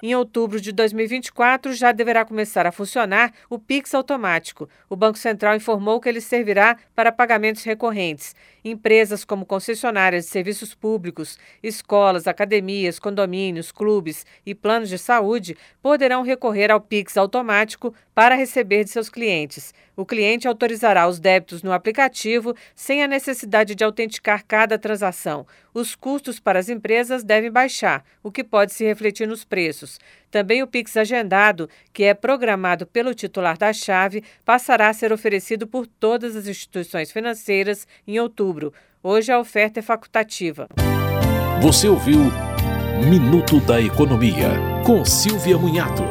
Em outubro de 2024, já deverá começar a funcionar o Pix automático. O Banco Central informou que ele servirá para pagamentos recorrentes. Empresas como concessionárias de serviços públicos, escolas, academias, condomínios, clubes e planos de saúde poderão recorrer ao Pix automático para receber de seus clientes. O cliente autorizará os débitos no aplicativo sem a necessidade de autenticar cada transação. Os custos para as empresas devem baixar, o que pode se refletir nos preços. Também o Pix agendado, que é programado pelo titular da chave, passará a ser oferecido por todas as instituições financeiras em outubro. Hoje a oferta é facultativa. Você ouviu Minuto da Economia, com Silvia Munhato.